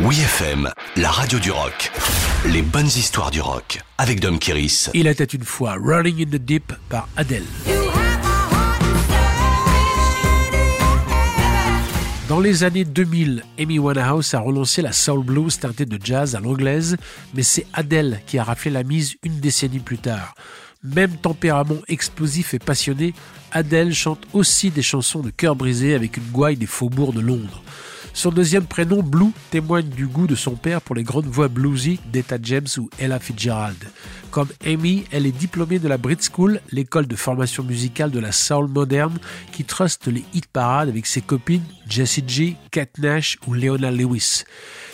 Oui FM, la radio du rock. Les bonnes histoires du rock avec Dom Kiris. Il était une fois Running in the Deep par Adele. Dans les années 2000, Amy Winehouse a relancé la soul blues teintée de jazz à l'anglaise, mais c'est Adele qui a raflé la mise une décennie plus tard. Même tempérament explosif et passionné, Adele chante aussi des chansons de cœur brisé avec une gouaille des faubourgs de Londres. Son deuxième prénom, Blue, témoigne du goût de son père pour les grandes voix bluesy d'Etta James ou Ella Fitzgerald. Comme Amy, elle est diplômée de la Brit School, l'école de formation musicale de la soul moderne qui truste les hit parades avec ses copines Jessie G, Kat Nash ou Leona Lewis.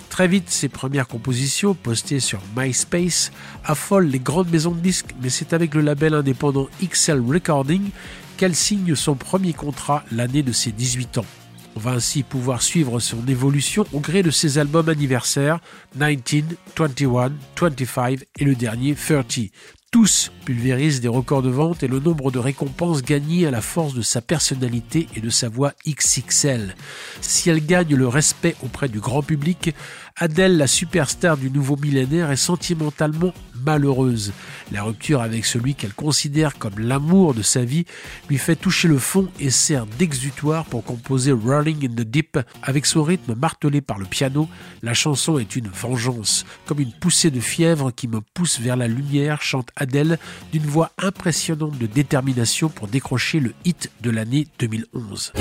Très vite, ses premières compositions, postées sur MySpace, affolent les grandes maisons de disques, mais c'est avec le label indépendant XL Recording qu'elle signe son premier contrat l'année de ses 18 ans. On va ainsi pouvoir suivre son évolution au gré de ses albums anniversaires 19, 21, 25 et le dernier 30. Tous pulvérisent des records de vente et le nombre de récompenses gagnées à la force de sa personnalité et de sa voix XXL. Si elle gagne le respect auprès du grand public, Adèle, la superstar du nouveau millénaire, est sentimentalement malheureuse. La rupture avec celui qu'elle considère comme l'amour de sa vie lui fait toucher le fond et sert d'exutoire pour composer Rolling in the Deep. Avec son rythme martelé par le piano, la chanson est une vengeance, comme une poussée de fièvre qui me pousse vers la lumière, chante Adèle d'une voix impressionnante de détermination pour décrocher le hit de l'année 2011.